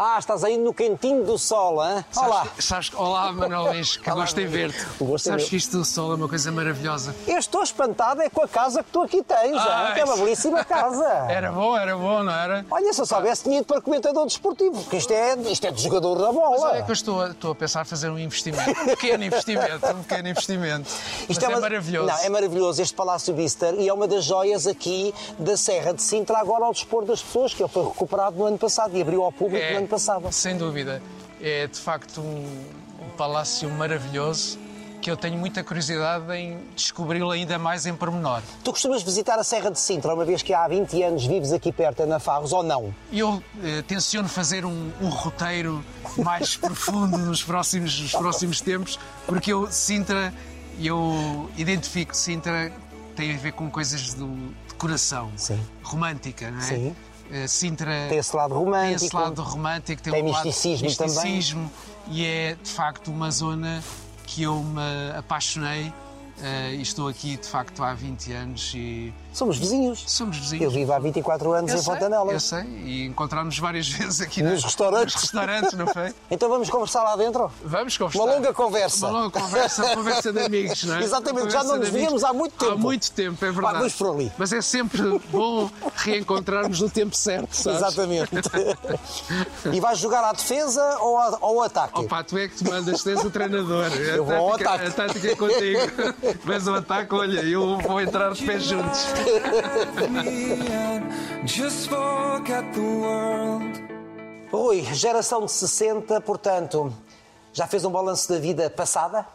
Ah, estás aí no quentinho do sol, hein? Olá. Sabes, sabes, olá, Manuel Lins, que Olá, gosto em ver-te. É Sabes que isto do sol é uma coisa maravilhosa. Eu estou espantado é com a casa que tu aqui tens, Ah, que é uma belíssima casa. Era bom, era bom, não era? Olha, se eu soubesse, tinha ido para comentador desportivo, porque isto é, isto é de jogador da bola. Mas olha que eu estou a, estou a pensar fazer um investimento. Um pequeno investimento, um pequeno investimento. Mas é, uma- maravilhoso. Não, é maravilhoso este Palácio Bister e é uma das joias aqui da Serra de Sintra, agora ao dispor das pessoas, que ele foi recuperado no ano passado e abriu ao público É, Sem dúvida. É de facto um, um palácio maravilhoso que eu tenho muita curiosidade em descobri-lo ainda mais em pormenor. Tu costumas visitar a Serra de Sintra, uma vez que há 20 anos vives aqui perto, na Farros, ou não? Eu eh, tenciono fazer um, um roteiro mais profundo nos próximos, nos próximos tempos, porque eu, Sintra, eu identifico Sintra tem a ver com coisas do, de coração, Sim. romântica, não é? Sim. Eh, Sintra Tem esse lado tem romântico. esse lado romântico, tem, Tem um lado misticismo também. misticismo e é de facto uma zona que eu me apaixonei eh, e estou aqui de facto há 20 anos e Somos vizinhos. somos vizinhos. Eu vivo há 24 anos Eu em sei, Fontanela. Eu sei, e encontramos várias vezes aqui Nos na- restaurantes. nos restaurantes, não foi? Então vamos conversar lá dentro? Vamos conversar. Uma longa conversa. Uma longa conversa, conversa de amigos, não é? Exatamente, já não nos víamos há muito tempo. Há muito tempo, é verdade. vamos por ali. Mas é sempre bom reencontrarmos no tempo certo, sabes? Exatamente. e vais jogar à defesa ou, a- ou ao ataque? Opa, tu é que te mandas, tu és o treinador. Eu a vou ao tática, ataque. A tática é contigo. Vês o ataque, olha, eu vou entrar de pés juntos. Rui, geração de 60, portanto, já fez um balanço da vida passada?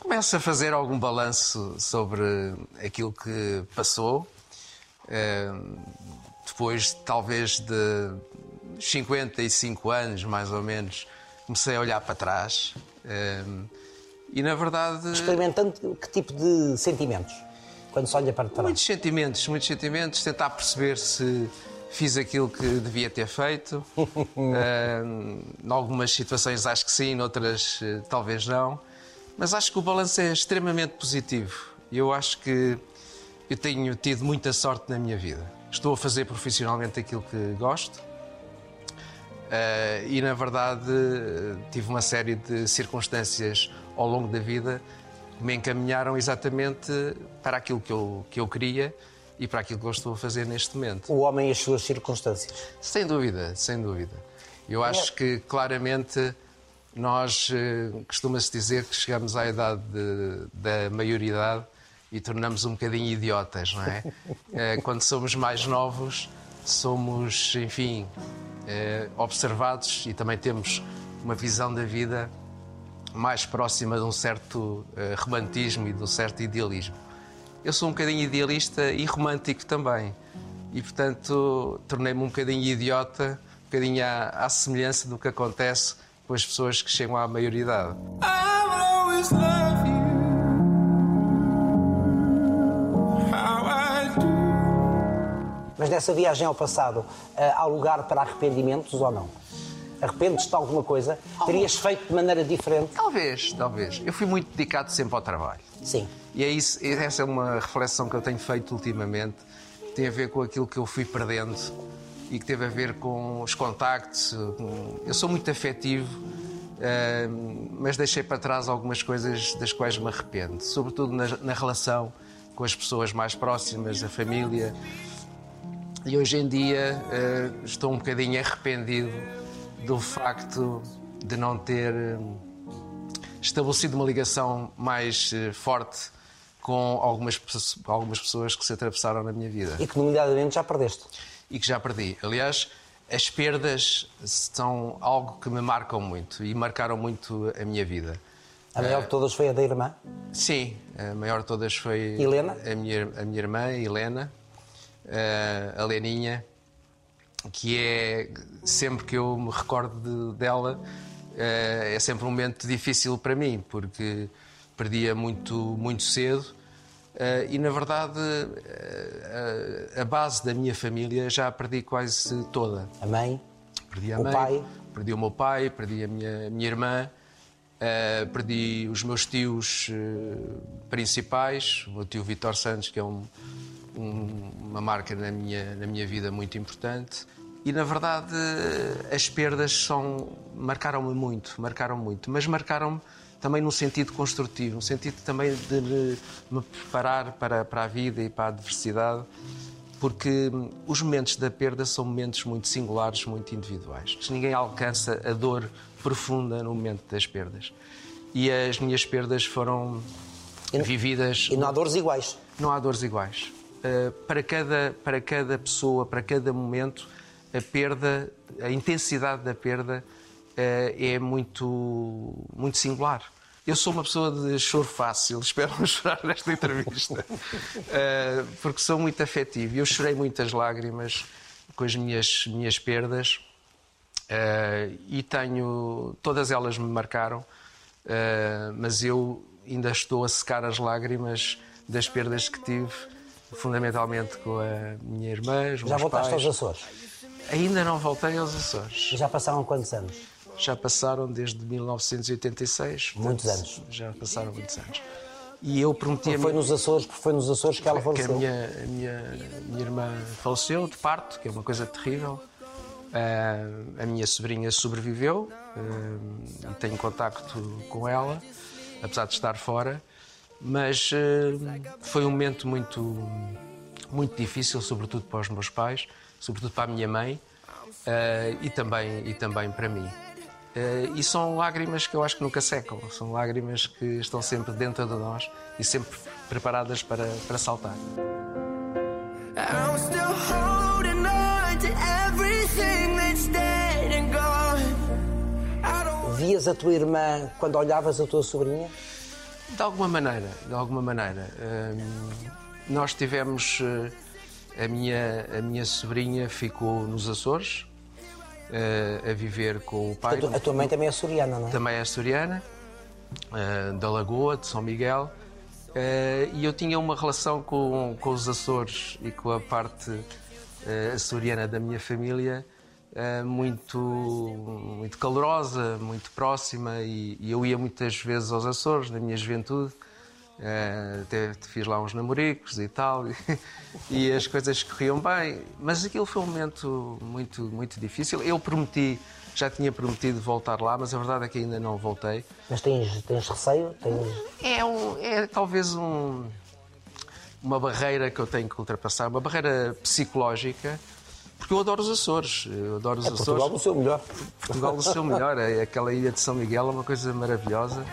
Começo a fazer algum balanço sobre aquilo que passou. Eh, Depois, talvez, de 55 anos, mais ou menos, comecei a olhar para trás. Eh, E, na verdade, Experimentando que tipo de sentimentos? Quando se olha para trás. muitos sentimentos, muitos sentimentos, tentar perceber se fiz aquilo que devia ter feito. Eh, em algumas situações acho que sim, noutras eh, talvez não. Mas acho que o balanço é extremamente positivo. Eu acho que eu tenho tido muita sorte na minha vida. Estou a fazer profissionalmente aquilo que gosto. Eh, e na verdade tive uma série de circunstâncias ao longo da vida me encaminharam exatamente para aquilo que eu, que eu queria e para aquilo que eu estou a fazer neste momento. O homem e as suas circunstâncias. Sem dúvida, sem dúvida. Eu acho que claramente nós eh, costuma-se dizer que chegamos à idade de- da maioridade e tornamos um bocadinho idiotas, não é? Eh, Quando somos mais novos, somos, enfim, eh, observados e também temos uma visão da vida mais próxima de um certo eh, romantismo e de um certo idealismo. Eu sou um bocadinho idealista e romântico também. E, portanto, tornei-me um bocadinho idiota, um bocadinho à, à semelhança do que acontece com as pessoas que chegam à maioridade. Mas nessa viagem ao passado, ah, há lugar para arrependimentos ou não? Arrependes-te de alguma coisa? Terias feito de maneira diferente? Talvez, talvez. Eu fui muito dedicado sempre ao trabalho. Sim. E é isso, essa é uma reflexão que eu tenho feito ultimamente. Tem a ver com aquilo que eu fui perdendo e que teve a ver com os contactos. Eu sou muito afetivo, mas deixei para trás algumas coisas das quais me arrependo, sobretudo na, relação com as pessoas mais próximas, a família. E hoje em dia eh, estou um bocadinho arrependido do facto de não ter eh, estabelecido uma ligação mais eh, forte com algumas, algumas pessoas que se atravessaram na minha vida E que, nomeadamente, já perdeste. e que já perdi. Aliás, as perdas são algo que me marcam muito e marcaram muito a minha vida. A maior de todas foi a da irmã. Sim, a maior de todas foi Helena? A, minha, a minha irmã, Helena, eh, a Leninha, que é sempre que eu me recordo de- dela, eh, é sempre um momento difícil para mim, porque perdia muito, muito cedo. eh, e na verdade, eh, a, base da minha família já a perdi quase toda. A mãe. Perdi a O mãe, pai? perdi o meu pai, perdi a minha, minha irmã, perdi os meus tios principais, o meu tio Vitor Santos, que é um- um- uma marca na minha, na minha vida muito importante, E na verdade as perdas são marcaram-me muito, marcaram muito, mas marcaram-me também num sentido construtivo, no sentido também de me- me preparar para, para a vida e para a adversidade, porque hum, os momentos da perda são momentos muito singulares, muito individuais. Ninguém alcança a dor profunda no momento das perdas. E as minhas perdas foram vividas E não há dores iguais. não há dores iguais. Uh, para, cada, para cada pessoa, para cada momento, a perda, a intensidade da perda uh, é muito, muito singular. Eu sou uma pessoa de choro fácil, espero não chorar nesta entrevista, Uh, porque sou muito afetivo. Eu chorei muitas lágrimas com as minhas, minhas perdas e tenho. Todas elas me marcaram, mas eu ainda estou a secar as lágrimas das perdas que tive, fundamentalmente com a minha irmã, Já voltaste pais. aos Açores. Ainda não voltei aos Açores. Já passaram quantos anos? Já passaram desde 1986. Muitos anos. Já passaram muitos anos. E eu prometi a Foi nos Açores, porque foi nos Açores que ela que a faleceu. minha, a minha, minha irmã faleceu de parto, que é uma coisa terrível. Ah, a minha sobrinha sobreviveu ah, e tenho contacto com ela, apesar de estar fora. Mas ah, foi um momento muito, muito difícil, sobretudo para os meus pais, sobretudo para a minha mãe ah, e, também, e também para mim. Eh, e são lágrimas que eu acho que nunca secam, são lágrimas que estão sempre dentro de nós e sempre preparadas para, para saltar. I'm still holding on to everything that's dead and gone. Vias a tua irmã quando olhavas a tua sobrinha? De alguma maneira, de alguma maneira. hum, nós tivemos. eh, a, minha, a minha sobrinha ficou nos Açores, eh, a viver com o pai. A, tu- a tua mãe também é açoriana, não é? também é açoriana, eh, da Lagoa, de São Miguel, eh, e eu tinha uma relação com, com os Açores e com a parte açoriana da minha família muito, muito calorosa, muito próxima, e, e eu ia muitas vezes aos Açores na minha juventude. eh, até fiz lá uns namoricos e tal, e, as coisas corriam bem, mas aquilo foi um momento muito, muito difícil. Eu prometi, já tinha prometido voltar lá, mas a verdade é que ainda não voltei. Mas tens, tens receio? Tens... É, um- é talvez um- uma barreira que eu tenho que ultrapassar, uma barreira psicológica, porque eu adoro os Açores. Eu adoro os É Portugal Açores. no seu melhor. Portugal do seu melhor. É aquela ilha de São Miguel é uma coisa maravilhosa.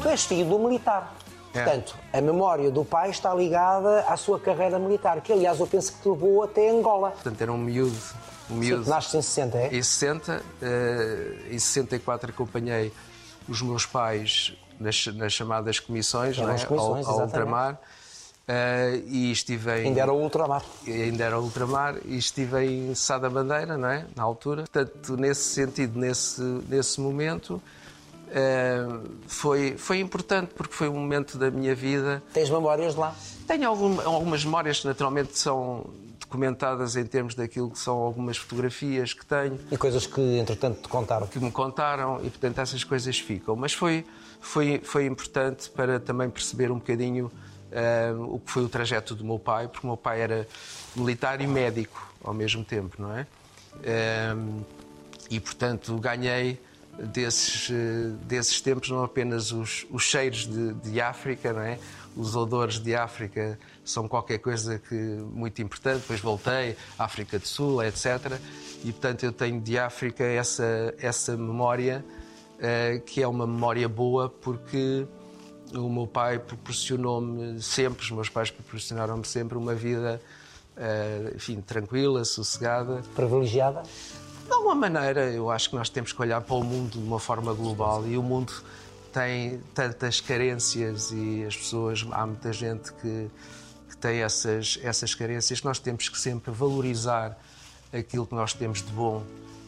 Tu és filho do militar. É. Portanto, a memória do pai está ligada à sua carreira militar, que aliás eu penso que te levou até Angola. Portanto, era um miúdo. Um miúdo. Nasces em 60, é? Em 60, eh, em 64 acompanhei os meus pais nas, nas chamadas comissões, não é? comissões, ao, ao ultramar. eh, e estive em, Ainda era o ultramar. ainda era ultramar e estive em Sá da Bandeira, não é? Na altura. Portanto, nesse sentido, nesse, nesse momento, eh, foi, foi importante porque foi um momento da minha vida. Tens memórias de lá? Tenho algum- algumas memórias que naturalmente são documentadas em termos daquilo que são algumas fotografias que tenho E coisas que, entretanto, te contaram. que me contaram e portanto essas coisas ficam. Mas foi, foi, foi importante para também perceber um bocadinho ah, o que foi o trajeto do meu pai, porque o meu pai era militar e médico ao mesmo tempo, não é? Ah, e portanto ganhei desses, eh, desses tempos não apenas os, os cheiros de, de África, não é? Os odores de África são qualquer coisa que muito importante. Depois voltei, África do Sul, etc. E portanto eu tenho de África essa essa memória eh, que é uma memória boa porque o meu pai proporcionou-me sempre, os meus pais proporcionaram-me sempre uma vida, eh, enfim, tranquila, sossegada. Privilegiada? De alguma maneira, eu acho que nós temos que olhar para o mundo de uma forma global e o mundo tem tantas carências e as pessoas, há muita gente que tem essas, essas carências que nós temos que sempre valorizar aquilo que nós temos de bom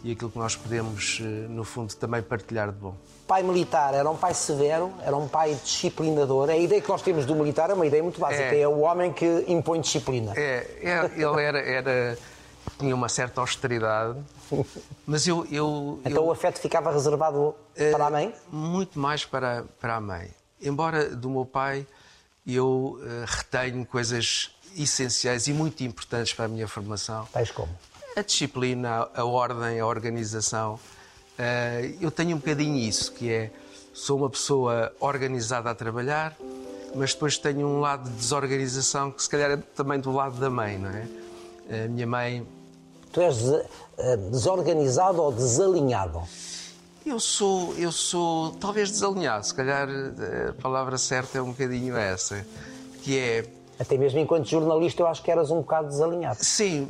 e aquilo que nós podemos, eh, no fundo, também partilhar de bom. Pai militar era um pai severo, era um pai disciplinador. A ideia que nós temos do militar é uma ideia muito básica. É, É. o homem que impõe disciplina. É, é, ele era, era- tinha uma certa austeridade, mas eu, eu, Então eu- o afeto ficava reservado para a mãe? Muito mais para, para a mãe. Embora do meu pai eu eh, retenho coisas essenciais e muito importantes para a minha formação. Tais como? A disciplina, a ordem, a organização. Eh, eu tenho um bocadinho isso, que é, sou uma pessoa organizada a trabalhar, mas depois tenho um lado de desorganização que se calhar é também do lado da mãe, não é? A minha mãe Tu és eh, desorganizado ou desalinhado? Eu sou, eu sou talvez desalinhado, se calhar eh, a palavra certa é um bocadinho essa, que é, Até mesmo enquanto jornalista eu acho que eras um bocado desalinhado. sim,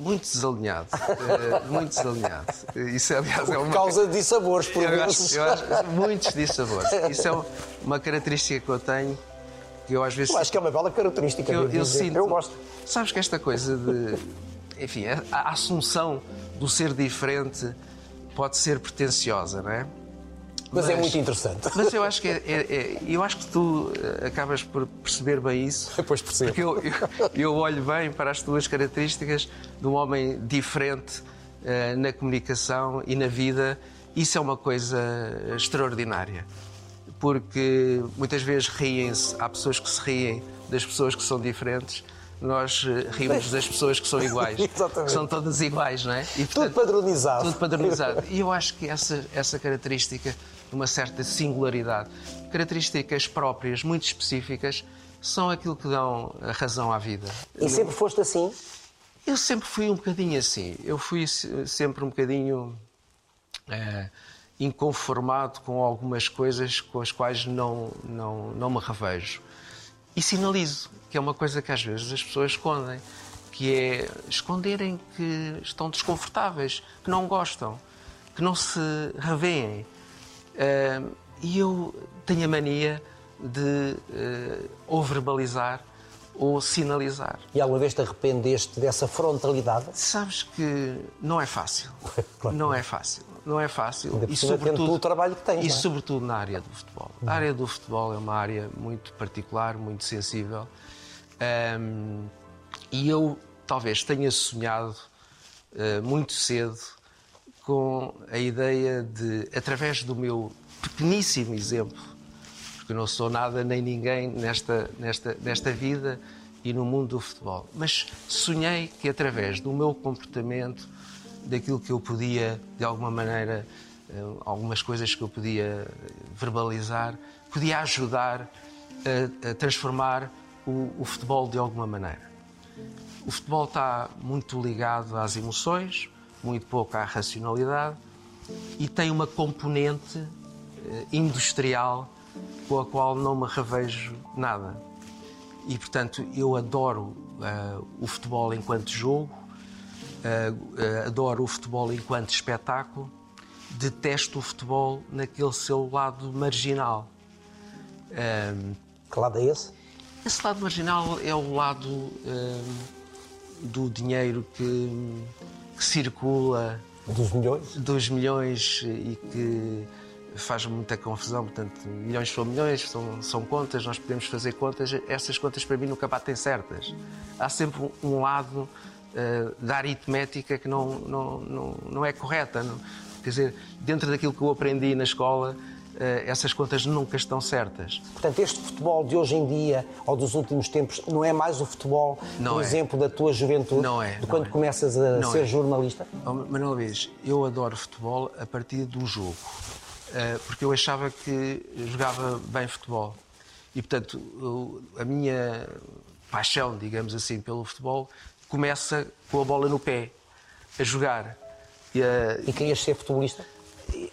muito desalinhado, eh, muito desalinhado. Isso, aliás, é Por uma... causa de dissabores, por Eu acho, eu acho muitos dissabores. Isso é uma característica que eu tenho, que eu às vezes Eu acho que é uma bela característica. eu, eu sinto. Eu gosto. Sabes que esta coisa de. Enfim, a, a assunção do ser diferente pode ser pretenciosa, não é? Mas, é muito interessante. Mas eu acho que é, é- é- eu acho que tu eh, acabas por perceber bem isso. Depois percebo. Porque eu, eu, eu olho bem para as tuas características de um homem diferente eh, na comunicação e na vida. Isso é uma coisa extraordinária. Porque muitas vezes riem-se, há pessoas que se riem das pessoas que são diferentes. Nós eh, rimos das pessoas que são iguais. Exatamente. Que são todas iguais, não é? E, Tudo padronizado. tudo padronizado. E eu acho que essa, essa característica de uma certa singularidade, características próprias, muito específicas, são aquilo que dão a razão à vida. E sempre foste assim? Eu sempre fui um bocadinho assim. Eu fui se- sempre um bocadinho eh, inconformado com algumas coisas com as quais não, não, não me revejo. E sinalizo, que é uma coisa que às vezes as pessoas escondem, que é esconderem que estão desconfortáveis, que não gostam, que não se revêem. Eh, e eu tenho a mania de eh, ou verbalizar ou sinalizar. E alguma vez te arrependeste dessa frontalidade? Sabes que não é fácil. Claro. Não é fácil. Não é fácil. Ainda tendo tu o trabalho que tens, E é? sobretudo na área do futebol. A área do futebol é uma área muito particular, muito sensível. Ahm, e eu talvez tenha sonhado eh, muito cedo com a ideia de, através do meu pequeníssimo exemplo, porque eu não sou nada nem ninguém nesta, nesta, nesta vida e no mundo do futebol, mas sonhei que através do meu comportamento, daquilo que eu podia, de alguma maneira, eh, algumas coisas que eu podia verbalizar, podia ajudar a, a transformar o, o futebol de alguma maneira. O futebol está muito ligado às emoções, muito pouco à racionalidade e tem uma componente eh, industrial com a qual não me revejo nada. E, portanto, eu adoro eh, o futebol enquanto jogo, eh, adoro o futebol enquanto espetáculo, detesto o futebol naquele seu lado marginal. Ehm, Que lado é esse? esse lado marginal é o lado hum, do dinheiro que, que circula, Dos milhões? dos milhões e que faz muita confusão. Portanto, milhões são milhões, são, são contas, nós podemos fazer contas. Essas contas para mim nunca batem certas. Há sempre um, um lado eh, da aritmética que não, não, não, não é correta. não- Quer dizer, dentro daquilo que eu aprendi na escola, eh, essas contas nunca estão certas. Portanto, este futebol de hoje em dia, ou dos últimos tempos, não é mais o futebol, Não por é. exemplo, da tua juventude? Não é, De não quando é. começas a Não ser é. jornalista? Oh, Manuel Luís, eu adoro futebol a partir do jogo, Eh, porque eu achava que jogava bem futebol. E, portanto, a minha paixão, digamos assim, pelo futebol começa com a bola no pé, a jogar. E, eh, E querias ser futebolista?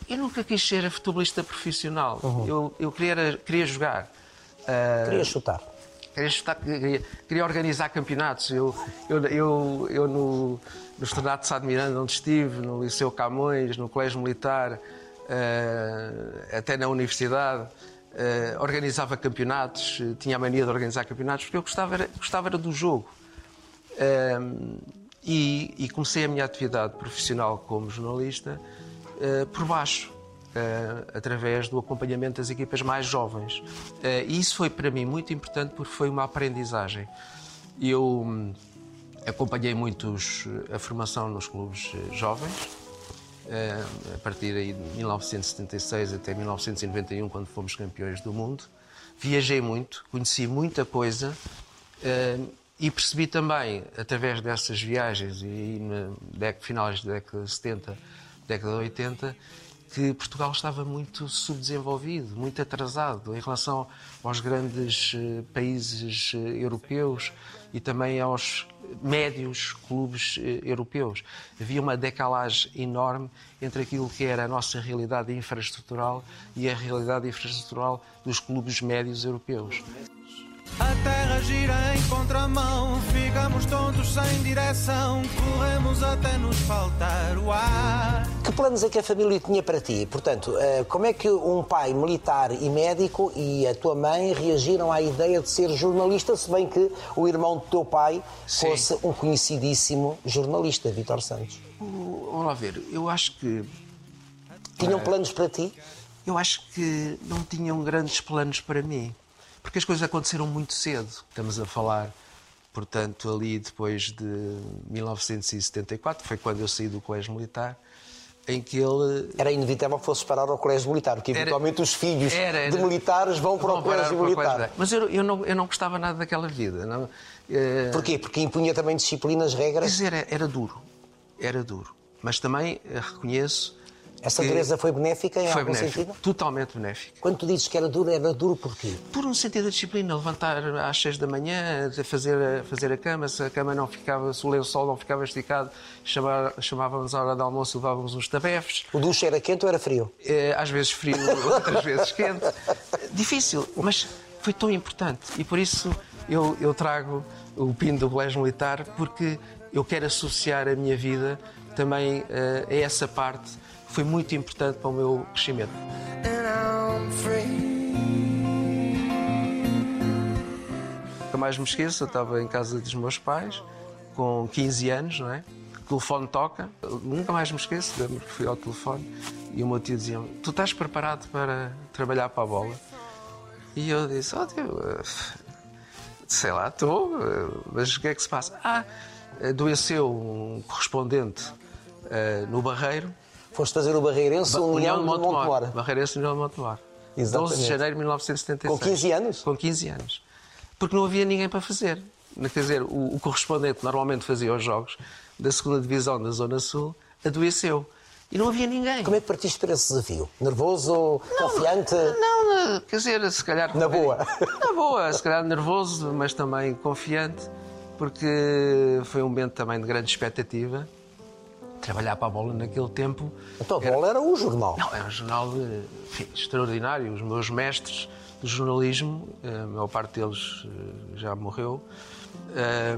eu nunca quis ser futebolista profissional. Uhum. Eu, eu queria, queria jogar. Eh, Querias chutar? Queria, chutar- queria- queria organizar campeonatos. Eu, eu, eu, eu no, no Estrenado de Sá de Miranda, onde estive, no Liceu Camões, no Colégio Militar, eh, até na universidade, eh, organizava campeonatos, tinha a mania de organizar campeonatos, porque eu gostava, era, gostava era do jogo. Eh, e, e comecei a minha atividade profissional como jornalista eh, por baixo, eh, através do acompanhamento das equipas mais jovens. Eh, e isso foi para mim muito importante porque foi uma aprendizagem. Eu hum, acompanhei muitos a formação nos clubes jovens, a partir aí de 1976 até 1991, quando fomos campeões do mundo. viajei muito, conheci muita coisa e percebi também, através dessas viagens e no década, finais da década de 70, década de 80, que Portugal estava muito subdesenvolvido, muito atrasado em relação aos grandes eh, países eh, europeus e também aos médios clubes eh, europeus. Havia uma decalagem enorme entre aquilo que era a nossa realidade infraestrutural e a realidade infraestrutural dos clubes médios europeus. A terra gira em contramão, ficamos tontos sem direção, corremos até nos faltar o ar. Que planos é que a família tinha para ti? Portanto, eh, como é que um pai militar e médico e a tua mãe reagiram à ideia de ser jornalista, se bem que o irmão do teu pai Sim. fosse um conhecidíssimo jornalista, Vítor Santos? O- Vamos lá ver, eu acho que Tinham É. planos para ti? Eu acho que não tinham grandes planos para mim, porque as coisas aconteceram muito cedo. Estamos a falar, portanto, ali depois de 1974, foi quando eu saí do Colégio Militar, em que ele Era inevitável que fosse parar ao colégio militar, porque Era- eventualmente os filhos Era, era. de militares vão para o colégio militar. colégio. Mas eu, eu não, eu não gostava nada daquela vida. Não, Eh, Porquê? Porque impunha também disciplinas, quer regras. dizer, era, era duro. Era duro. Mas também eh, reconheço. Essa dureza foi benéfica em foi algum benéfico, sentido? totalmente benéfico. Quando tu dizes que era duro, era duro porquê? Por um sentido de disciplina, levantar às seis da manhã, fazer, a fazer a cama, se a cama não ficava, se o lençol não ficava esticado, chamar- chamávamos a hora de almoço, levávamos uns tabefes, O duche era quente ou era frio? eh, às vezes frio, outras vezes quente. Difícil, mas foi tão importante e por isso eu, eu trago o pino do colégio militar porque eu quero associar a minha vida também eh, a essa parte foi muito importante para o meu crescimento. Nunca mais me esqueço, eu estava em casa dos meus pais, com 15 anos, não é? O telefone toca, nunca mais me esqueço, lembro que fui ao telefone e o meu tio dizia Tu estás preparado para trabalhar para a bola? E eu disse: Oh, tio, eh, sei lá, estou, eh, mas o que é que se passa? Ah, adoeceu um correspondente eh, no Barreiro, Foste fazer o Barreirense, o União de Montemor. Barreirense União de Montemor. Exatamente. 12 de janeiro de 1976. Com 15 anos? Com 15 anos. Porque não havia ninguém para fazer. Quer dizer, o, o correspondente normalmente fazia os jogos da segunda divisão da Zona Sul adoeceu. E não havia ninguém. Como é que partiste para esse desafio? Nervoso, confiante? Não, não, quer dizer, se calhar. Na boa. Na boa, se calhar nervoso, mas também confiante, porque foi um momento também de grande expectativa. Trabalhar para a bola naquele tempo. Então a bola era o jornal. Não, é um jornal enfim, extraordinário. Os meus mestres do jornalismo, eh, a maior parte deles eh, já morreu, eh,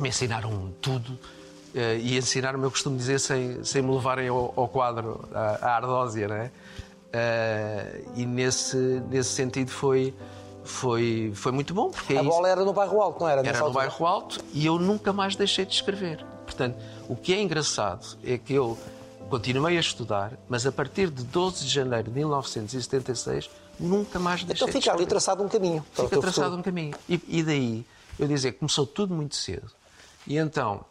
me ensinaram tudo. eh, E ensinaram-me, eu costumo dizer, sem, sem me levarem ao, ao quadro, à, à ardósia, não é? E nesse, nesse sentido foi, foi, foi muito bom. Porque é A bola era no bairro Alto, não era? Era no bairro Alto e eu nunca mais deixei de escrever. Portanto, o que é engraçado é que eu continuei a estudar, mas a partir de 12 de janeiro de 1976 nunca mais deixei Então de fica ali escrever. traçado um caminho. Fica traçado futuro. um caminho. E, e daí, eu dizer começou tudo muito cedo. E então,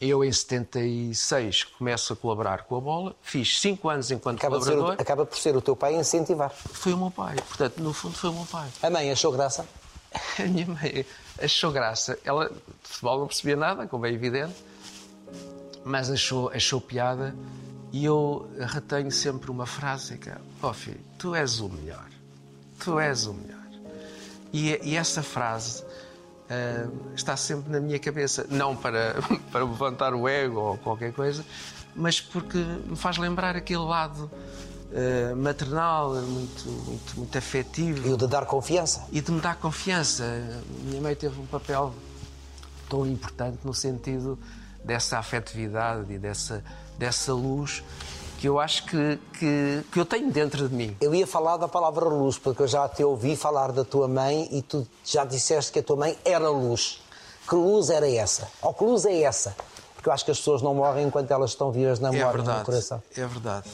eu em 76 começo a colaborar com a bola, fiz 5 anos enquanto Acaba, de ser o- colaborador, acaba por ser o teu pai a incentivar. foi o meu pai. Portanto, no fundo, foi o meu pai. A mãe achou graça? A minha mãe achou graça. Ela de futebol não percebia nada, como é evidente, mas achou, achou piada. E eu retenho sempre uma frase que é: Oh filho, tu és o melhor. Tu és o melhor. E, e essa frase ah, está sempre na minha cabeça. Não para, para levantar o ego ou qualquer coisa, mas porque me faz lembrar aquele lado ah, maternal, muito, muito, muito afetivo E o de dar confiança. e de me dar confiança. Minha mãe teve um papel tão importante no sentido dessa afetividade e dessa, dessa luz que eu acho que, que, que eu tenho dentro de mim. Eu ia falar da palavra luz, porque eu já te ouvi falar da tua mãe e tu já disseste que a tua mãe era luz. Que luz era essa? Ou que luz é essa? Porque eu acho que as pessoas não morrem enquanto elas estão vivas na É memória, no verdade. coração. É verdade.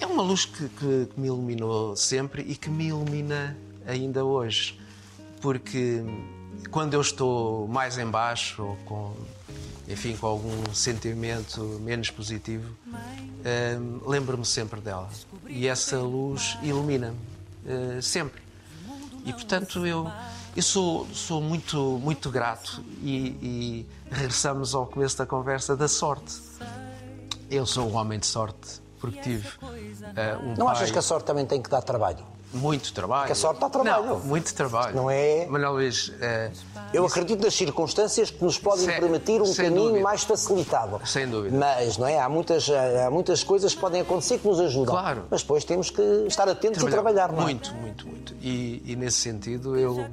É uma luz que, que- que me iluminou sempre e que me ilumina ainda hoje. Porque quando eu estou mais em baixo ou com, enfim, com algum sentimento menos positivo, hum, lembro-me sempre dela. E essa luz ilumina-me. eh, sempre. E portanto eu, eu sou, sou muito, muito grato e, e regressamos ao começo da conversa da sorte. Eu sou um homem de sorte porque tive uh, um Não pai... achas que a sorte também tem que dar trabalho? Muito trabalho. Que a sorte dá trabalho. Não, muito trabalho. Não é- Manuel Luís, eh, Eu acredito nas circunstâncias que nos podem Sem- permitir um caminho dúvida. mais facilitado. Sem dúvida. Mas, não é? Há muitas, há muitas coisas que podem acontecer que nos ajudam. Claro. Mas depois temos que estar atentos e trabalhar, não é? Muito, muito, muito. E, e nesse sentido eu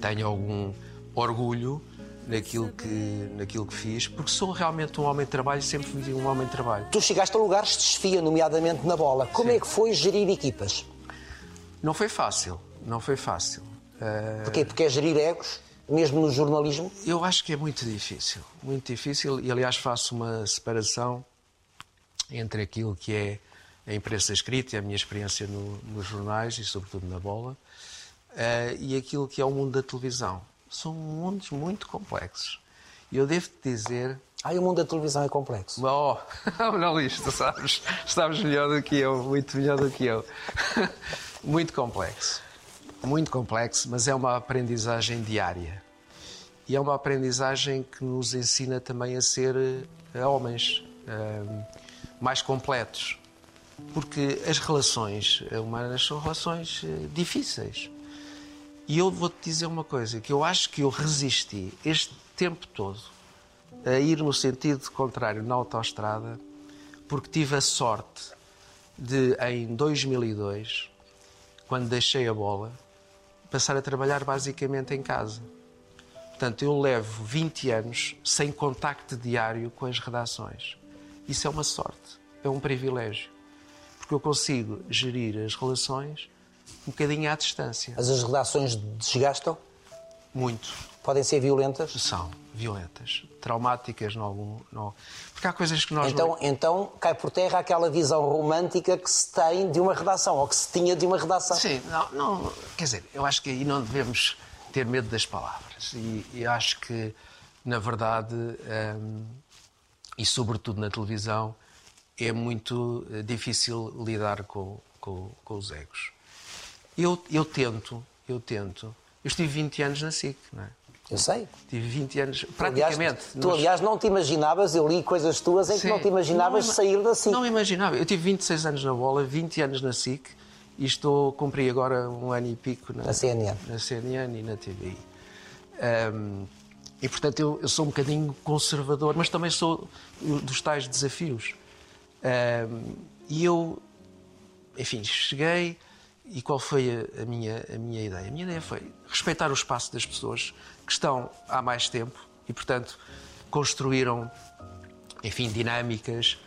tenho algum orgulho naquilo que, naquilo que fiz, porque sou realmente um homem de trabalho e sempre fui um homem de trabalho. Tu chegaste a lugares de desfia, nomeadamente na bola. Como Sim. é que foi gerir equipas? Não foi fácil, não foi fácil. Eh, Porquê? Porque é gerir egos, mesmo no jornalismo? Eu acho que é muito difícil, muito difícil, e aliás faço uma separação entre aquilo que é a imprensa escrita e a minha experiência no- nos jornais e sobretudo na bola, eh, e aquilo que é o mundo da televisão. São mundos muito complexos. E eu devo te dizer Ai, o mundo da televisão é complexo. Oh, tu sabes, sabes melhor do que eu, muito melhor do que eu. Muito complexo, muito complexo, mas é uma aprendizagem diária. E é uma aprendizagem que nos ensina também a ser eh, homens eh, mais completos. Porque as relações humanas são relações eh, difíceis. E eu vou-te dizer uma coisa, que eu acho que eu resisti este tempo todo a ir no sentido contrário na autoestrada, porque tive a sorte de, em 2002, quando deixei a bola, passar a trabalhar basicamente em casa. Portanto, eu levo 20 anos sem contacto diário com as redações. Isso é uma sorte, é um privilégio, porque eu consigo gerir as relações um bocadinho à distância. Mas as redações desgastam? Muito. Podem ser violentas? São violentas, traumáticas, em algum, não. porque há coisas que nós Então, não... então cai por terra aquela visão romântica que se tem de uma redação, ou que se tinha de uma redação. Sim, não, não, quer dizer, eu acho que aí não devemos ter medo das palavras. E, e acho que, na verdade, hum, e sobretudo na televisão, é muito eh, difícil lidar com, com, com os egos. Eu, eu tento, eu tento. Eu estive 20 anos na SIC, não é? Eu sei. Tive 20 anos, Aliás, praticamente. tu, mas- aliás, não te imaginavas, eu li coisas tuas em que Sim. não te imaginavas Não sair da SIC. Não imaginava. Eu tive 26 anos na bola, 20 anos na SIC e estou, cumpri agora um ano e pico na, Na CNN. na CNN e na TVI. Ahm, e, portanto, eu, eu sou um bocadinho conservador, mas também sou dos tais desafios. Ahm, e eu, enfim, cheguei e qual foi a, a minha, a minha ideia? A minha ideia foi respeitar o espaço das pessoas que estão há mais tempo e, portanto, construíram, enfim, dinâmicas,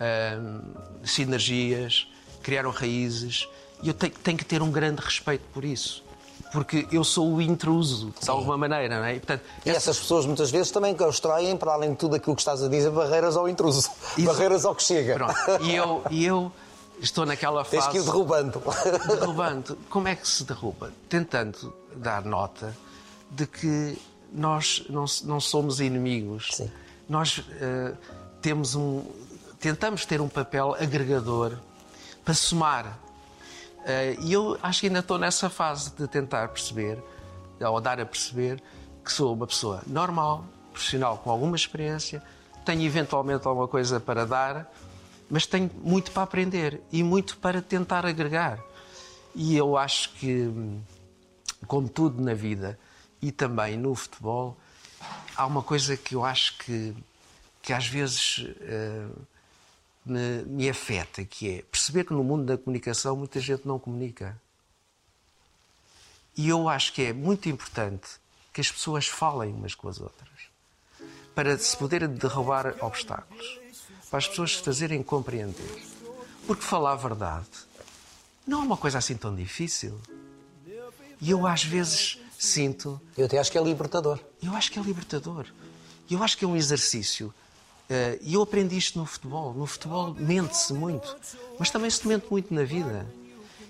hum, sinergias, criaram raízes e eu tenho, tenho que ter um grande respeito por isso. Porque eu sou o intruso, de alguma maneira, não é? E, portanto, E essas pessoas muitas vezes também constroem, para além de tudo aquilo que estás a dizer, barreiras ao intruso. Isso. Barreiras ao que chega. Pronto. E eu, e eu estou naquela Tens fase. que ir derrubando. derrubando. Como é que se derruba? Tentando dar nota de que nós não, não somos inimigos. Sim. Nós eh, temos um. Tentamos ter um papel agregador para somar. Eh, e eu acho que ainda estou nessa fase de tentar perceber, ou dar a perceber, que sou uma pessoa normal, profissional com alguma experiência, tenho eventualmente alguma coisa para dar, mas tenho muito para aprender e muito para tentar agregar. E eu acho que, como tudo na vida e também no futebol, há uma coisa que eu acho que, que às vezes eh, me, me afeta, que é perceber que no mundo da comunicação muita gente não comunica. E eu acho que é muito importante que as pessoas falem umas com as outras para se poderem derrubar obstáculos, para as pessoas se fazerem compreender. Porque falar a verdade não é uma coisa assim tão difícil. E eu às vezes sinto Eu até acho que é libertador. eu acho que é libertador. Eu acho que é um exercício. Eh, E eu aprendi isto no futebol. No futebol mente-se muito, mas também se mente muito na vida.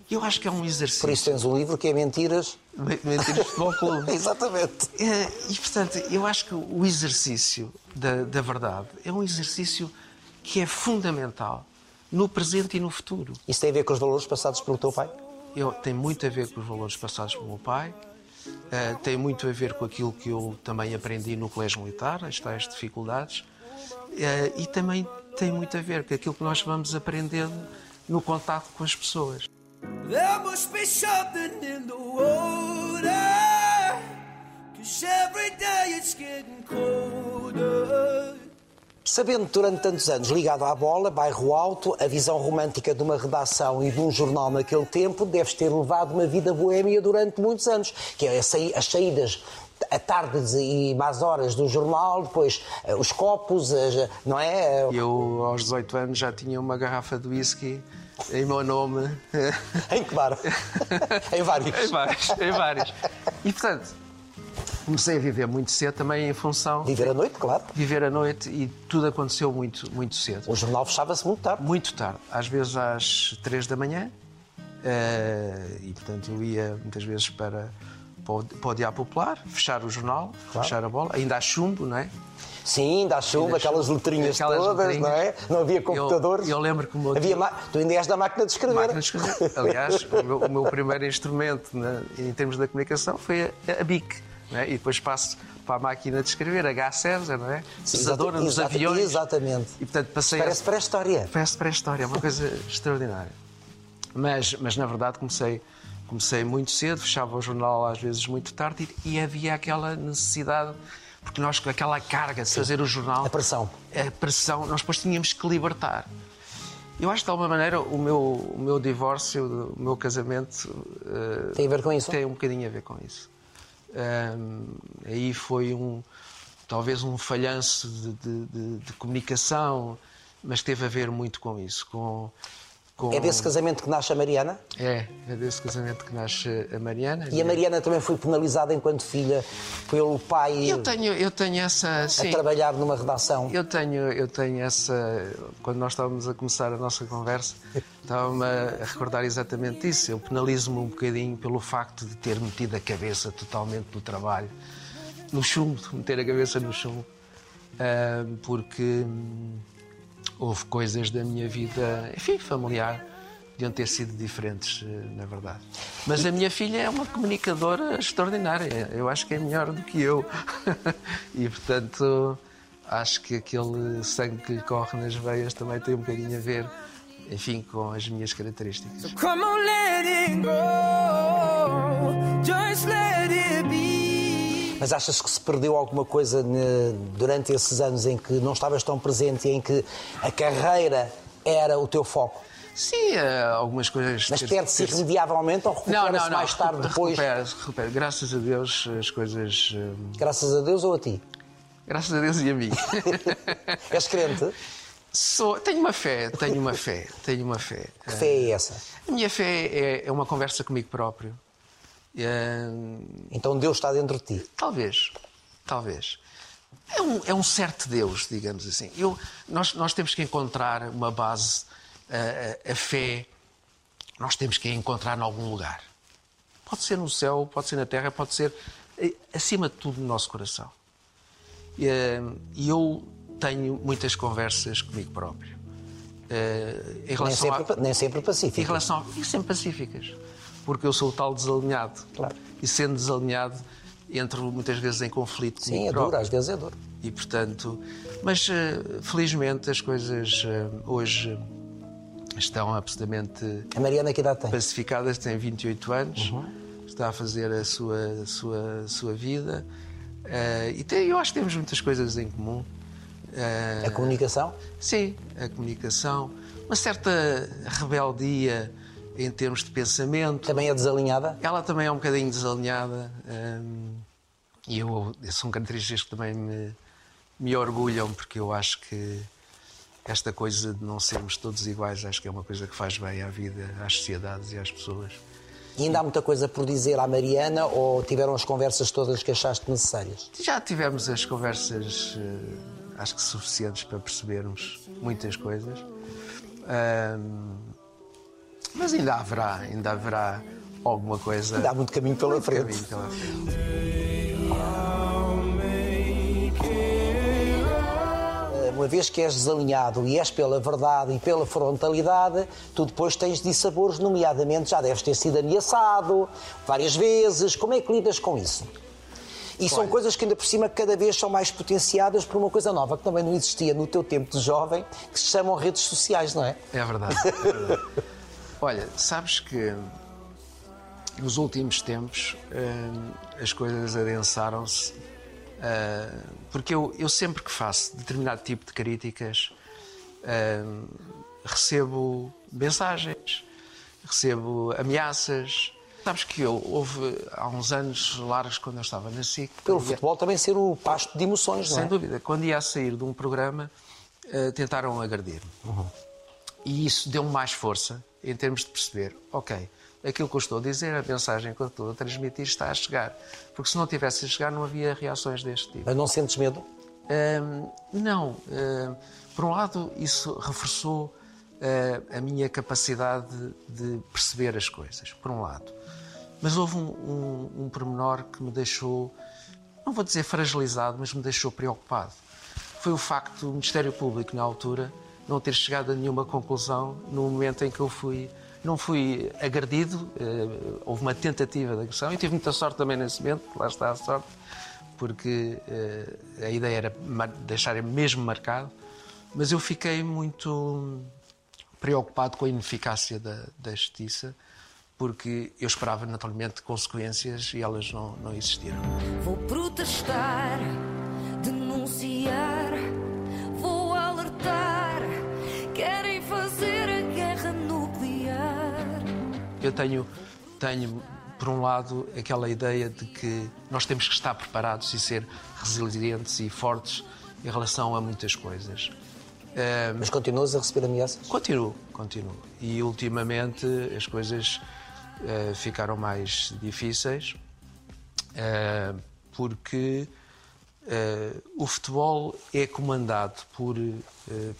E Eu acho que é um exercício. Por isso tens um livro que é Mentiras. Mentiras Futebol Clube. Exatamente. Eh, E, portanto, eu acho que o exercício da, da verdade é um exercício que é fundamental no presente e no futuro. Isso tem a ver com os valores passados pelo teu pai? eu, tem muito a ver com os valores passados pelo meu pai, uh, tem muito a ver com aquilo que eu também aprendi no colégio militar, as tais dificuldades, uh, e também tem muito a ver com aquilo que nós vamos aprendendo no contato com as pessoas. There must be something in the water, cause every day it's getting colder. Sabendo durante tantos anos, ligado à bola, bairro alto, a visão romântica de uma redação e de um jornal naquele tempo, deves ter levado uma vida boêmia durante muitos anos, que é as saídas a tardes e más horas do jornal, depois eh, os copos, não é? Eu, aos 18 anos, já tinha uma garrafa de whisky em meu nome. Em que bar? em vários. Em vários, em vários. E, portanto, comecei a viver muito cedo também em função. Viver à noite, claro. Viver à noite e tudo aconteceu muito, muito cedo. O jornal fechava-se muito tarde. Muito tarde, às vezes às três da manhã. Eh, e portanto eu ia muitas vezes para, para o Diabo Popular, fechar o jornal, claro. fechar a bola, ainda há chumbo, não é? Sim, dá chuva, aquelas letrinhas aquelas todas, letrinhas. não é? Não havia computadores. Eu, eu lembro que o meu havia ma... Tu ainda és da máquina de escrever. Máquina de escrever. Aliás, o, meu, o meu, primeiro instrumento né, em termos da comunicação foi a, a BIC. É? E depois passo para a máquina de escrever, H. César, não é? Pesadora nos aviões. Exatamente. E, portanto, passei Parece a... pré-história. Parece pré-história, é uma coisa extraordinária. Mas, mas, na verdade, comecei, comecei muito cedo, fechava o jornal às vezes muito tarde e, e havia aquela necessidade porque nós com aquela carga de fazer o jornal. A pressão. A pressão, nós depois tínhamos que libertar. Eu acho que de alguma maneira o meu, o meu divórcio, o meu casamento. Uh, tem a ver com isso? Tem um bocadinho a ver com isso. Aí foi um. talvez um falhanço de, de, de, de comunicação, mas teve a ver muito com isso, com com... É desse casamento que nasce a Mariana? É, é desse casamento que nasce a Mariana. E a Mariana também foi penalizada enquanto filha pelo pai eu tenho, eu tenho essa, sim, a trabalhar numa redação? Eu tenho, eu tenho essa... Quando nós estávamos a começar a nossa conversa, estava-me a recordar exatamente isso. Eu penalizo-me um bocadinho pelo facto de ter metido a cabeça totalmente no trabalho, no chumbo, meter a cabeça no chumbo. Uh, porque houve coisas da minha vida, enfim, familiar, deviam ter sido diferentes, eh, na verdade. Mas a minha filha é uma comunicadora extraordinária. Eu acho que é melhor do que eu. e, portanto, acho que aquele sangue que lhe corre nas veias também tem um bocadinho a ver, enfim, com as minhas características. So Mas achas que se perdeu alguma coisa durante esses anos em que não estavas tão presente e em que a carreira era o teu foco? Sim, eh, algumas coisas. Mas perde-se irremediavelmente ou recupera-se mais tarde depois? Recupera, recupera. Graças a Deus as coisas. Eh, Graças a Deus ou a ti? Graças a Deus e a mim. És crente? Sou, tenho uma fé, tenho uma fé, tenho uma fé. Que fé é essa? A minha fé é, é uma conversa comigo próprio. Então Deus está dentro de ti? Talvez, talvez. É um, é um certo Deus, digamos assim. Eu, nós, nós temos que encontrar uma base, a, a, a fé, nós temos que a encontrar em algum lugar. Pode ser no céu, pode ser na terra, pode ser eh, acima de tudo no nosso coração. E eu tenho muitas conversas comigo próprio. Eh, nem, sempre, a, nem sempre pacíficas. Em relação a, e sempre pacíficas porque eu sou o tal desalinhado. Claro. E sendo desalinhado, entro muitas vezes em conflito Sim, é duro, às vezes é duro. E portanto, mas eh, felizmente as coisas eh, hoje estão absolutamente a Mariana que idade tem? pacificadas, tem 28 anos, uhum. está a fazer a sua, sua, sua vida uh, e tem, eu acho que temos muitas coisas em comum. A comunicação? Sim, a comunicação, uma certa rebeldia em termos de pensamento. Também é desalinhada? Ela também é um bocadinho desalinhada. Hum, e eu, são características que também me, me orgulham, porque eu acho que esta coisa de não sermos todos iguais, acho que é uma coisa que faz bem à vida, às sociedades e às pessoas. E ainda há muita coisa por dizer à Mariana ou tiveram as conversas todas que achaste necessárias? Já tivemos as conversas, eh, acho que suficientes para percebermos muitas coisas. Um, mas ainda haverá, ainda haverá alguma coisa. Ainda há muito caminho pela muito frente. Caminho pela frente. vez que és desalinhado e és pela verdade e pela frontalidade, tu depois tens dissabores, nomeadamente já deves ter sido ameaçado várias vezes. Como é que lidas com isso? E são coisas que ainda por cima cada vez são mais potenciadas por uma coisa nova que também não existia no teu tempo de jovem, que se chamam redes sociais, não é? É verdade. É verdade. Olha, sabes que nos últimos tempos hum, as coisas adensaram-se, hum, porque eu, eu sempre que faço determinado tipo de críticas hum, recebo mensagens, recebo ameaças, Sabes que eu, houve há uns anos largos, quando eu estava na SIC... Pelo ia... futebol também ser o pasto de emoções, não é? Sem dúvida. Quando ia a sair de um programa, uh, tentaram agredir-me. Uhum. E isso deu-me mais força em termos de perceber, ok, aquilo que eu estou a dizer, a mensagem que eu estou a transmitir está a chegar. Porque se não tivesse a chegar, não havia reações deste tipo. Mas não sentes medo? Uh, não. Uh, por um lado, isso reforçou a minha capacidade de, de perceber as coisas, por um lado. Mas houve um, um, um pormenor que me deixou, não vou dizer fragilizado, mas me deixou preocupado. Foi o facto do Ministério Público, na altura, não ter chegado a nenhuma conclusão no momento em que eu fui. Não fui agredido, eh, houve uma tentativa de agressão e tive muita sorte também nesse momento, lá está a sorte, porque eh, a ideia era deixar mesmo marcado, mas eu fiquei muito preocupado com a ineficácia da, da justiça porque eu esperava naturalmente consequências e elas não, não existiram. Vou protestar, denunciar, Eu tenho, tenho, por um lado, aquela ideia de que nós temos que estar preparados e ser resilientes e fortes em relação a muitas coisas. Mas continuas a receber ameaças? Continuo, continuo. E ultimamente as coisas uh, ficaram mais difíceis uh, porque uh, o futebol é comandado por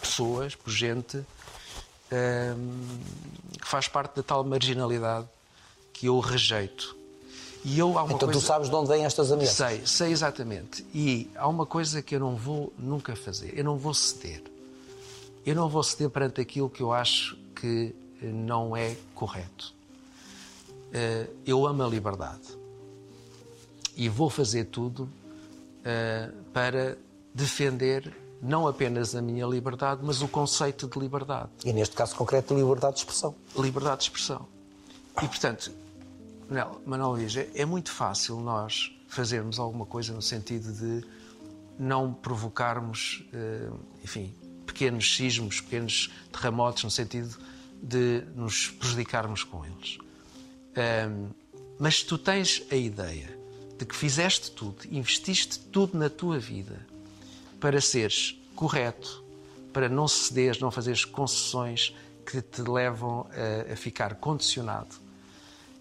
pessoas, por gente que faz parte da tal marginalidade que eu rejeito. E eu, há uma então coisa... tu sabes de onde vêm estas ameaças? Sei, sei exatamente. E há uma coisa que eu não vou nunca fazer. Eu não vou ceder. Eu não vou ceder perante aquilo que eu acho que não é correto. Eh, eu amo a liberdade e vou fazer tudo eh, para defender não apenas a minha liberdade, mas o conceito de liberdade. E neste caso concreto, liberdade de expressão. Liberdade de expressão. E portanto, Manuel Luís, é muito fácil nós fazermos alguma coisa no sentido de não provocarmos, eh, enfim, pequenos sismos, pequenos terremotos, no sentido de nos prejudicarmos com eles. Mas tu tens a ideia de que fizeste tudo, investiste tudo na tua vida para seres correto, para não cederes, não fazeres concessões que te levam a, a ficar condicionado.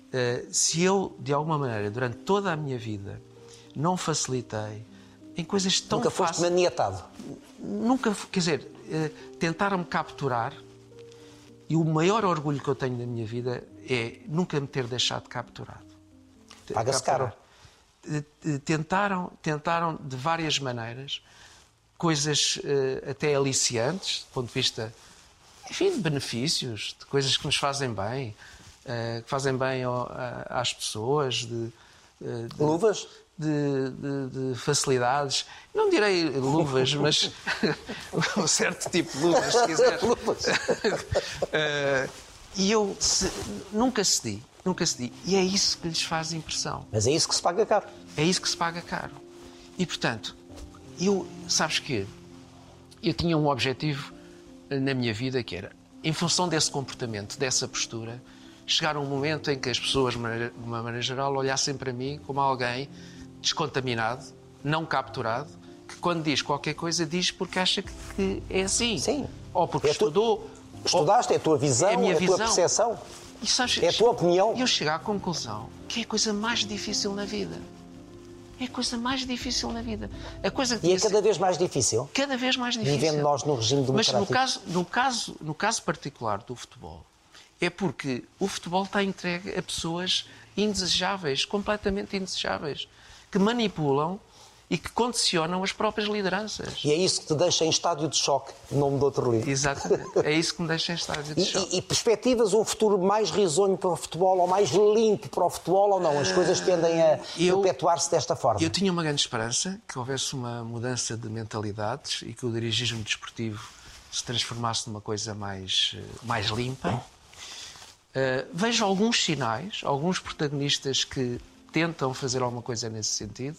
Uh, se eu, de alguma maneira, durante toda a minha vida, não facilitei em coisas tão Nunca foste maniatado? Nunca, quer dizer, uh, tentaram-me capturar e o maior orgulho que eu tenho na minha vida é nunca me ter deixado capturado. Paga-se caro. Tentaram, tentaram de várias maneiras, coisas uh, até aliciantes, do ponto de vista, enfim, de benefícios, de coisas que nos fazem bem, uh, que fazem bem às pessoas, de, uh, de luvas. De, de, de, facilidades. Não direi luvas, mas um certo tipo de luvas, se quiser. luvas. E eu se, nunca cedi, nunca cedi. E é isso que lhes faz impressão. Mas é isso que se paga caro. É isso que se paga caro. E, portanto, eu, sabes que eu tinha um objetivo na minha vida que era, em função desse comportamento, dessa postura, chegar um momento em que as pessoas, de uma maneira geral, olhassem para mim como alguém descontaminado, não capturado, que quando diz qualquer coisa diz porque acha que é assim. Sim. Ou porque é estudou, tu Estudaste, é a tua visão, é a, minha é a tua visão. percepção. Sabes, é a tua opinião. E eu chego à conclusão que é a coisa mais difícil na vida. É a coisa mais difícil na vida. A coisa que e é cada vez mais difícil? Cada vez mais difícil. Vivendo nós no regime democrático. Mas no caso, no, caso, no caso particular do futebol, é porque o futebol está entregue a pessoas indesejáveis, completamente indesejáveis, que manipulam e que condicionam as próprias lideranças. E é isso que te deixa em estádio de choque, nome de outro livro. Exatamente. É isso que me deixa em estádio de choque. e- e perspectivas um futuro mais risonho para o futebol ou mais limpo para o futebol ou não? As coisas tendem a perpetuar-se desta forma. Eu tinha uma grande esperança que houvesse uma mudança de mentalidades e que o dirigismo desportivo se transformasse numa coisa mais, eh, mais limpa. Eh, vejo alguns sinais, alguns protagonistas que tentam fazer alguma coisa nesse sentido,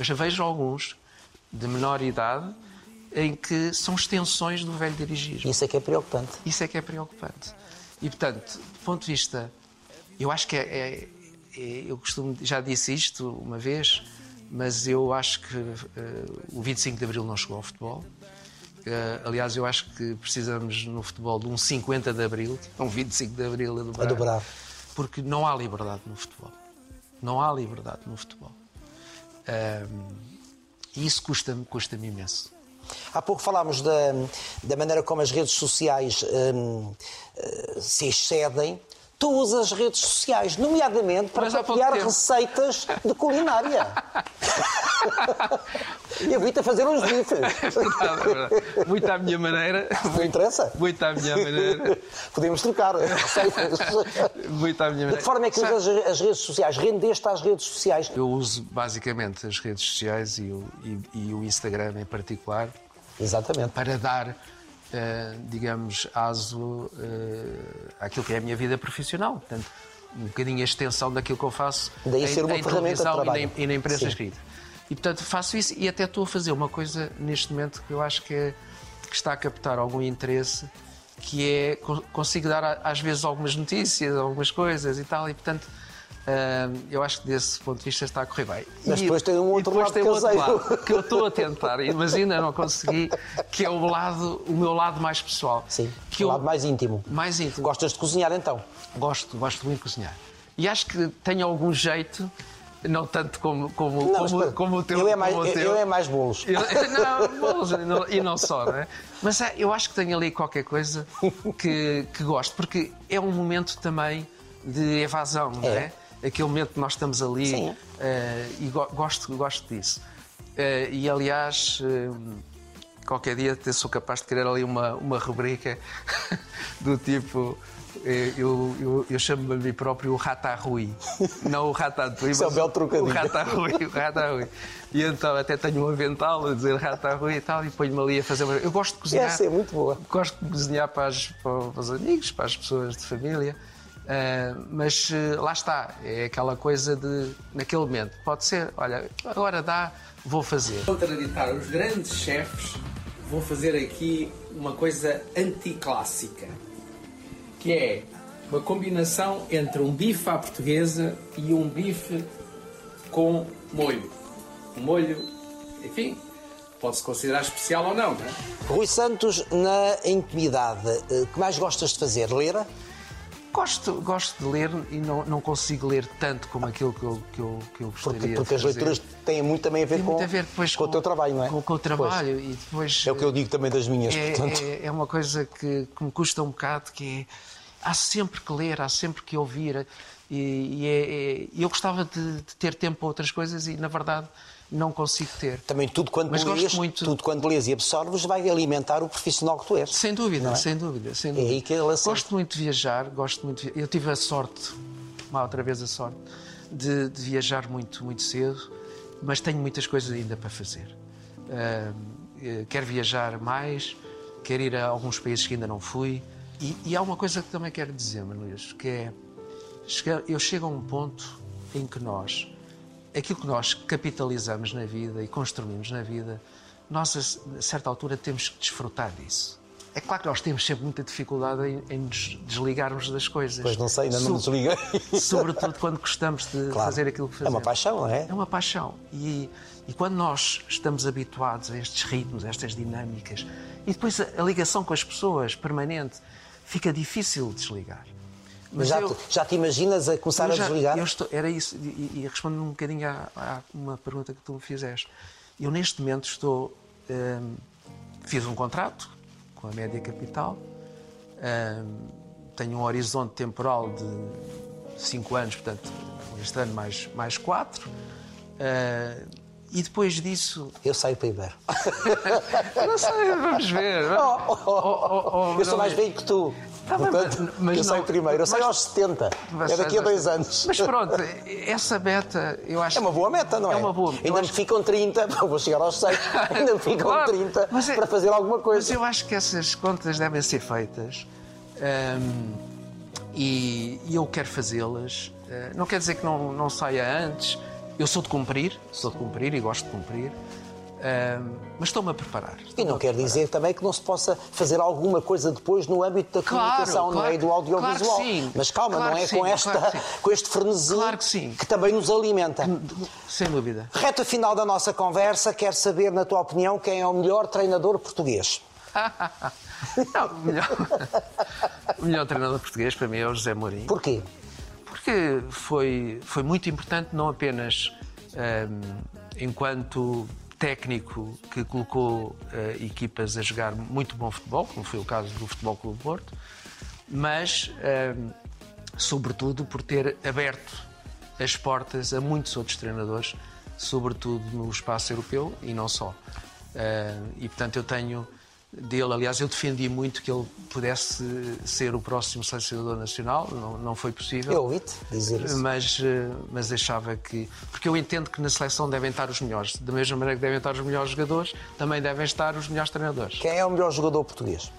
mas vejo alguns de menor idade em que são extensões do velho dirigismo. Isso é que é preocupante. Isso é que é preocupante. E, portanto, do ponto de vista. Eu acho que é. é- é- eu costumo. Já disse isto uma vez, mas eu acho que eh, o 25 de Abril não chegou ao futebol. Eh, aliás, eu acho que precisamos no futebol de um 50 de Abril, um 25 de Abril a dobrar. A dobrar. Porque não há liberdade no futebol. Não há liberdade no futebol. E isso custa-me custa imenso. Há pouco falámos da, da maneira como as redes sociais hum, eh, se excedem. Tu usas as redes sociais, nomeadamente para tempo. receitas de culinária. Eu vi-te a fazer uns bifes. Verdade, é verdade. Muito à minha maneira. Não interessa? Muito à minha maneira. Podemos trocar. Muito à minha De maneira. que forma é que Sabe, usas as redes sociais? Rendeste às redes sociais? Eu uso basicamente as redes sociais e o, e- e o Instagram em particular Exatamente. para dar, eh, digamos, aso eh, àquilo que é a minha vida profissional. Portanto, um bocadinho a extensão daquilo que eu faço Daí em, ser uma em ferramenta de televisão e na, trabalho. e na imprensa Sim. escrita. E, portanto, faço isso e até estou a fazer uma coisa neste momento que eu acho que, é, que está a captar algum interesse, que é, co- consigo dar às vezes algumas notícias, algumas coisas e tal, e, portanto, ah, eu acho que desse ponto de vista está a correr bem. Mas E- depois tem um outro lado tem outro lado que eu estou a tentar, mas ainda não consegui, que é o lado, o meu lado mais pessoal. Sim, que o eu- lado mais íntimo. mais íntimo. Gostas de cozinhar então? Gosto, gosto muito de cozinhar. E acho que tenho algum jeito, não tanto como, como, Não, como, como o teu. eu, é mais, eu é mais bolos. Eu- não, bolos, e não- só, não é? Mas é, eu acho que tenho ali qualquer coisa que, que gosto, porque é um momento também de evasão, não é? Aquele momento que nós estamos ali eh, e go- gosto, gosto disso. Eh, e aliás, eh, qualquer dia sou capaz de criar ali uma, uma rubrica do tipo. Eh, Eu, eu, eu chamo-me a mim próprio o Ratarrui. Não o Ratatouille, Isso é um mas belo trocadilho. o Ratarrui. O Ratarrui. E então até tenho um avental a dizer Ratarrui e tal, e ponho-me ali a fazer. uma- Eu gosto de cozinhar. Essa é muito boa. Gosto de cozinhar para, as- para os amigos, para as pessoas de família. Ah, mas eh, lá está, é aquela coisa de, naquele momento, pode ser, olha, agora dá, vou fazer. contraditar os grandes chefes, vou fazer aqui uma coisa anticlássica, que é uma combinação entre um bife à portuguesa e um bife com molho. Um molho, enfim, pode-se considerar especial ou não, não é? Rui Santos, na intimidade, eh, que mais gostas de fazer? Ler? Gosto, gosto de ler e não, não consigo ler tanto como aquilo que eu, que eu, que eu gostaria Porque, porque as leituras têm muito também a ver, Tem com, a ver depois com o teu trabalho, não é? Com, com o trabalho e depois... É o que eu digo também das minhas, é, portanto. é- é uma coisa que, que me custa um bocado, que é, há sempre que ler, há sempre que ouvir. E, e é- é- eu gostava de, de ter tempo para outras coisas e, na verdade, não consigo ter. Também tudo quando Mas lês, muito- tudo quando lês e absorves vai alimentar o profissional que tu és. Sem dúvida, é? sem dúvida, sem É dúvida. aí que ele acerta. gosto muito de viajar, gosto muito de... Eu tive a sorte, uma outra vez a sorte, de, de viajar muito, muito cedo, mas tenho muitas coisas ainda para fazer. Eh, quero viajar mais, quero ir a alguns países que ainda não fui. E, e há uma coisa que também quero dizer, Manuel, que é eu chego a um ponto em que nós, aquilo que nós capitalizamos na vida e construímos na vida, nós a certa altura temos que desfrutar disso. É claro que nós temos sempre muita dificuldade em, em nos desligarmos das coisas. Pois não sei, ainda não me desliguei. Sobretudo quando gostamos de Claro. fazer aquilo que É fazemos. uma paixão, não é? É uma paixão. E, e quando nós estamos habituados a estes ritmos, a estas dinâmicas, e depois a, a ligação com as pessoas permanente, fica difícil desligar. Mas já, eu- te, já te imaginas a começar eu a já- desligar? estou- era isso, e, e respondendo um bocadinho à, à uma pergunta que tu me fizeste. Eu, neste momento, estou. hum, fiz um contrato com a Média Capital, hum, tenho um horizonte temporal de 5 anos, portanto, este ano mais, mais 4. e depois disso. Eu saio primeiro. Não sei, vamos ver. Oh, oh, Oh, oh, eu sou mais velho que tu. Tá bem, Portanto, mas- mas eu saio não- primeiro. Eu saio mas- aos 70. Mas É daqui a dois anos. Mas pronto, essa meta, eu acho É uma boa meta, não é? É uma boa. Ainda me acho- ficam 30, vou chegar aos 100, ainda me ficam Claro, 30 mas é- para fazer alguma Mas coisa. eu acho que essas contas devem ser feitas hum, e, e eu quero fazê-las. Uh, não quer dizer que não, não saia antes. Eu sou de cumprir, sou de cumprir e gosto de cumprir, mas estou-me a preparar. E não quer dizer também que não se possa fazer alguma coisa depois no âmbito da Claro, comunicação, não claro- é? E do audiovisual. claro que sim. Mas calma, não é que com, sim, esta, sim. com este frenesi que sim. que também nos alimenta. Sem dúvida. Reta final da nossa conversa, quero saber, na tua opinião, quem é o melhor treinador português. Não, o, melhor, o melhor treinador português para mim é o José Mourinho. Porquê? Porque foi, foi muito importante, não apenas hum, enquanto técnico que colocou eh, equipas a jogar muito bom futebol, como foi o caso do Futebol Clube Porto, mas, hum, sobretudo, por ter aberto as portas a muitos outros treinadores, sobretudo no espaço europeu e não só. Eh, e, portanto, eu tenho dele, aliás, eu defendi muito que ele pudesse ser o próximo selecionador nacional, não, não foi possível. Eu ouvi-te dizer isso. Mas, eh, mas achava que. Porque eu entendo que na seleção devem estar os melhores. Da mesma maneira que devem estar os melhores jogadores, também devem estar os melhores treinadores. Quem é o melhor jogador português?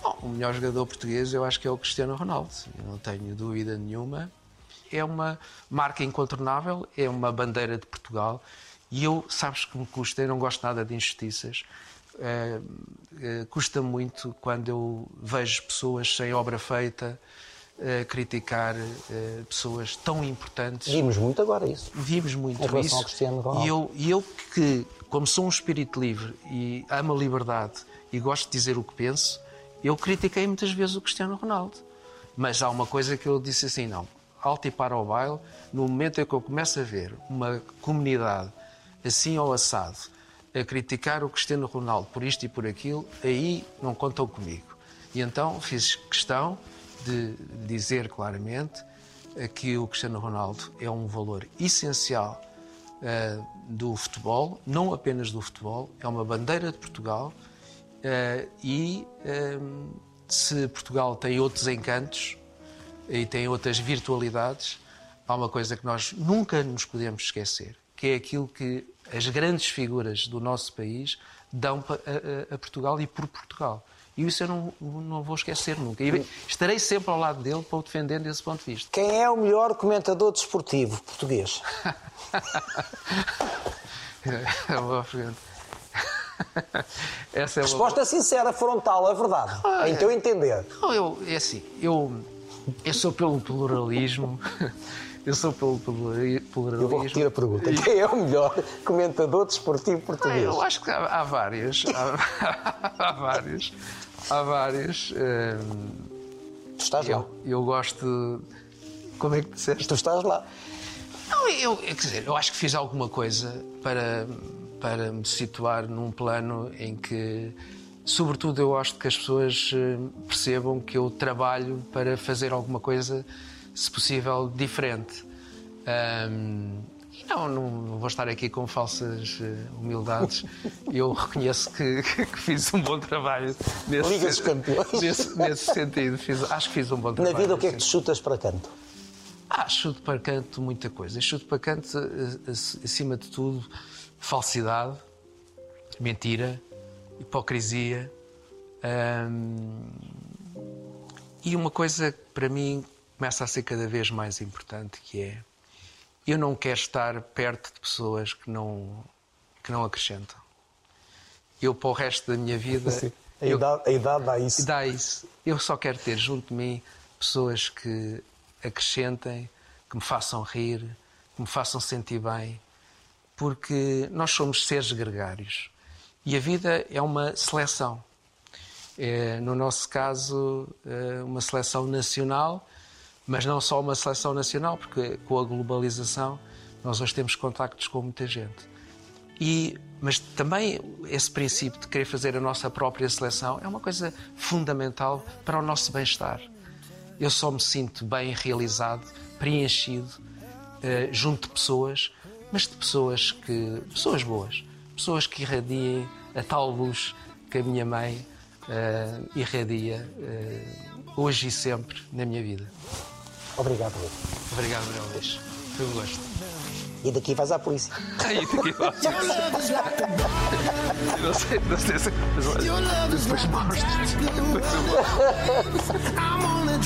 Bom, o melhor jogador português eu acho que é o Cristiano Ronaldo. Eu não tenho dúvida nenhuma. É uma marca incontornável, é uma bandeira de Portugal. E eu, sabes que me custa, eu não gosto nada de injustiças. Eh, eh, custa muito quando eu vejo pessoas sem obra feita eh, criticar pessoas tão importantes. Vimos muito agora isso. Vimos muito Em isso. ao Cristiano Ronaldo. E eu, e eu que, como sou um espírito livre e amo a liberdade e gosto de dizer o que penso, eu critiquei muitas vezes o Cristiano Ronaldo. Mas há uma coisa que eu disse assim: não, alto e para o baile, no momento em que eu começo a ver uma comunidade assim ao assado a criticar o Cristiano Ronaldo por isto e por aquilo, aí não contam comigo. E então fiz questão de dizer claramente eh, que o Cristiano Ronaldo é um valor essencial eh, do futebol, não apenas do futebol, é uma bandeira de Portugal eh, e se Portugal tem outros encantos e tem outras virtualidades, há uma coisa que nós nunca nos podemos esquecer, que é aquilo que as grandes figuras do nosso país dão a, a- a Portugal e por Portugal. E isso eu não, não vou esquecer nunca. E estarei sempre ao lado dele para o defender desse ponto de vista. Quem é o melhor comentador desportivo português? É uma boa pergunta. Essa é Resposta sincera, frontal, a verdade. Em teu entender. Não, eu, é assim, eu, eu sou pelo pluralismo. Eu sou pelo plurali- pluralismo. Eu vou repetir a pergunta. Quem é o melhor comentador desportivo Ah, português? eu acho que há, há vários. Há, há vários. Há vários. hum, Tu estás lá. eu, eu gosto. Como é que disseste? Tu estás lá. Não, eu, quer dizer, eu acho que fiz alguma coisa para, para me situar num plano em que, sobretudo, eu gosto que as pessoas eh, percebam que eu trabalho para fazer alguma coisa, se possível, diferente. Ahm, e não, não vou estar aqui com falsas eh, humildades. Eu reconheço que, que fiz um bom trabalho nesse, Liga dos Campeões. nesse, nesse sentido. Fiz- acho que fiz um bom Na trabalho. vida, o que é que tu chutas para canto? ah, chuto para canto muita coisa. Chuto para canto, eh, ac- acima de tudo, falsidade, mentira, hipocrisia. hum, e uma coisa para mim começa a ser cada vez mais importante, que é eu não quero estar perto de pessoas que não, que não acrescentam. Eu, para o resto da minha vida, A, eu- idade, a idade dá isso. dá isso. Eu só quero ter junto de mim pessoas que acrescentem, que me façam rir, que me façam sentir bem, porque nós somos seres gregários e a vida é uma seleção. É, no nosso caso, é uma seleção nacional, mas não só uma seleção nacional, porque com a globalização nós hoje temos contactos com muita gente. E, mas também esse princípio de querer fazer a nossa própria seleção é uma coisa fundamental para o nosso bem-estar. Eu só me sinto bem realizado, preenchido, eh, junto de pessoas, mas de pessoas que pessoas boas, pessoas que irradiem a tal luz que a minha mãe uh, irradia uh, hoje e sempre na minha vida. Obrigado, Rui. Obrigado, Manuel Luís. Foi um gosto. E daqui vais à polícia. Aí, daqui vais Não sei, não sei se. Mas depois mostro-te. I'm only